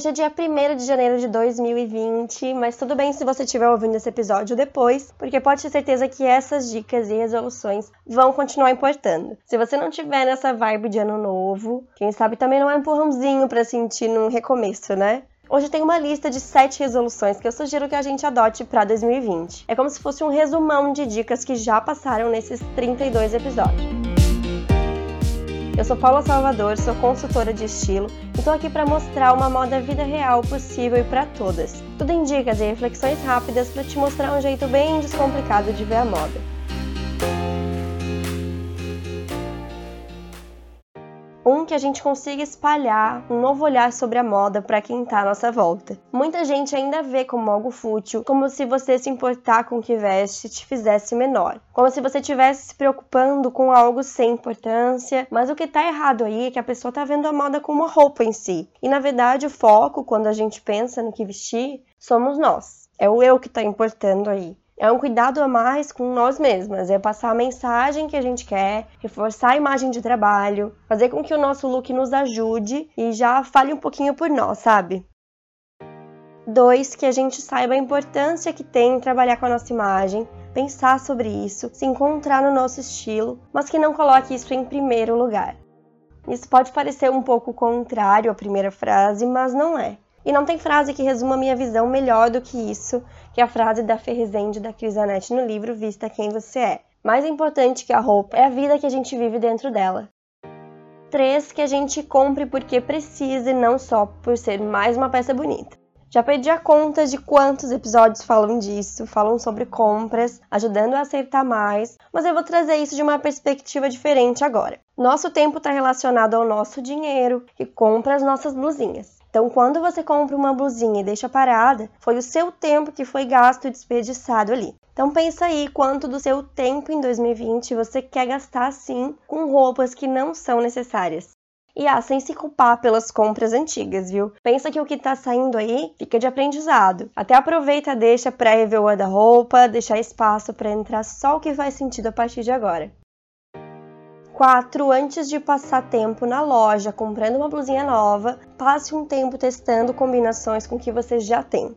hoje é dia 1 de janeiro de 2020, mas tudo bem se você estiver ouvindo esse episódio depois, porque pode ter certeza que essas dicas e resoluções vão continuar importando. Se você não tiver nessa vibe de ano novo, quem sabe também não é um empurrãozinho para sentir num recomeço, né? Hoje tem uma lista de 7 resoluções que eu sugiro que a gente adote para 2020. É como se fosse um resumão de dicas que já passaram nesses 32 episódios. Eu sou Paula Salvador, sou consultora de estilo e estou aqui para mostrar uma moda vida real possível e para todas. Tudo em dicas e reflexões rápidas para te mostrar um jeito bem descomplicado de ver a moda. Um que a gente consiga espalhar um novo olhar sobre a moda para quem está à nossa volta. Muita gente ainda vê como algo fútil, como se você se importar com o que veste te fizesse menor. Como se você estivesse se preocupando com algo sem importância, mas o que está errado aí é que a pessoa está vendo a moda como uma roupa em si. E na verdade o foco, quando a gente pensa no que vestir, somos nós. É o eu que está importando aí é um cuidado a mais com nós mesmas, é passar a mensagem que a gente quer, reforçar a imagem de trabalho, fazer com que o nosso look nos ajude e já fale um pouquinho por nós, sabe? Dois, que a gente saiba a importância que tem em trabalhar com a nossa imagem, pensar sobre isso, se encontrar no nosso estilo, mas que não coloque isso em primeiro lugar. Isso pode parecer um pouco contrário à primeira frase, mas não é. E não tem frase que resuma minha visão melhor do que isso, que é a frase da Ferrizende da Crisanete no livro Vista Quem Você É. Mais importante que a roupa é a vida que a gente vive dentro dela. 3. Que a gente compre porque precisa e não só por ser mais uma peça bonita. Já perdi a conta de quantos episódios falam disso, falam sobre compras, ajudando a acertar mais, mas eu vou trazer isso de uma perspectiva diferente agora. Nosso tempo está relacionado ao nosso dinheiro, que compra as nossas blusinhas. Então, quando você compra uma blusinha e deixa parada, foi o seu tempo que foi gasto e desperdiçado ali. Então pensa aí quanto do seu tempo em 2020 você quer gastar sim com roupas que não são necessárias. E ah, sem se culpar pelas compras antigas, viu? Pensa que o que tá saindo aí fica de aprendizado. Até aproveita, deixa pra rever o guarda-roupa, deixar espaço para entrar só o que faz sentido a partir de agora. 4. Antes de passar tempo na loja comprando uma blusinha nova, passe um tempo testando combinações com o que você já tem.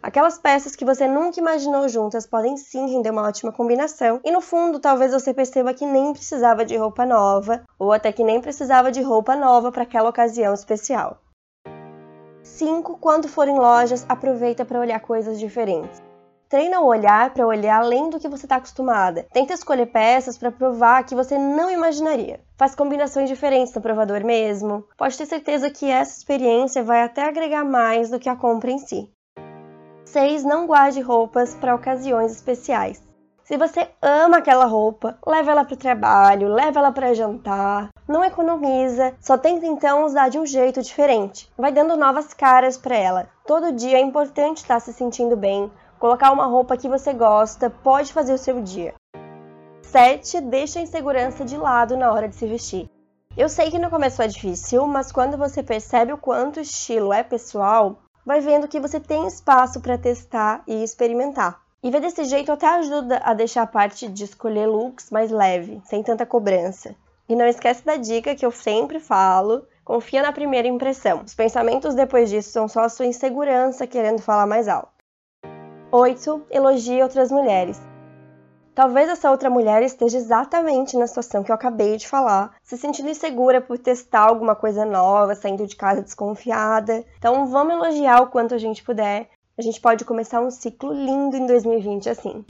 Aquelas peças que você nunca imaginou juntas podem sim render uma ótima combinação, e no fundo talvez você perceba que nem precisava de roupa nova, ou até que nem precisava de roupa nova para aquela ocasião especial. 5. Quando for em lojas, aproveita para olhar coisas diferentes. Treina o olhar para olhar além do que você está acostumada. Tenta escolher peças para provar que você não imaginaria. Faz combinações diferentes no provador mesmo. Pode ter certeza que essa experiência vai até agregar mais do que a compra em si. 6. Não guarde roupas para ocasiões especiais. Se você ama aquela roupa, leva ela para o trabalho, leva ela para jantar. Não economiza, só tenta então usar de um jeito diferente. Vai dando novas caras para ela. Todo dia é importante estar tá se sentindo bem, Colocar uma roupa que você gosta pode fazer o seu dia. 7. Deixa a insegurança de lado na hora de se vestir. Eu sei que no começo é difícil, mas quando você percebe o quanto o estilo é pessoal, vai vendo que você tem espaço para testar e experimentar. E ver desse jeito até ajuda a deixar a parte de escolher looks mais leve, sem tanta cobrança. E não esquece da dica que eu sempre falo: confia na primeira impressão. Os pensamentos depois disso são só a sua insegurança querendo falar mais alto. 8. Elogie outras mulheres. Talvez essa outra mulher esteja exatamente na situação que eu acabei de falar, se sentindo insegura por testar alguma coisa nova, saindo de casa desconfiada. Então vamos elogiar o quanto a gente puder. A gente pode começar um ciclo lindo em 2020 assim.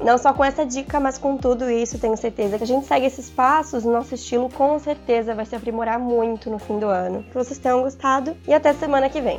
Não só com essa dica, mas com tudo isso, tenho certeza que a gente segue esses passos, nosso estilo com certeza vai se aprimorar muito no fim do ano. Que vocês tenham gostado e até semana que vem.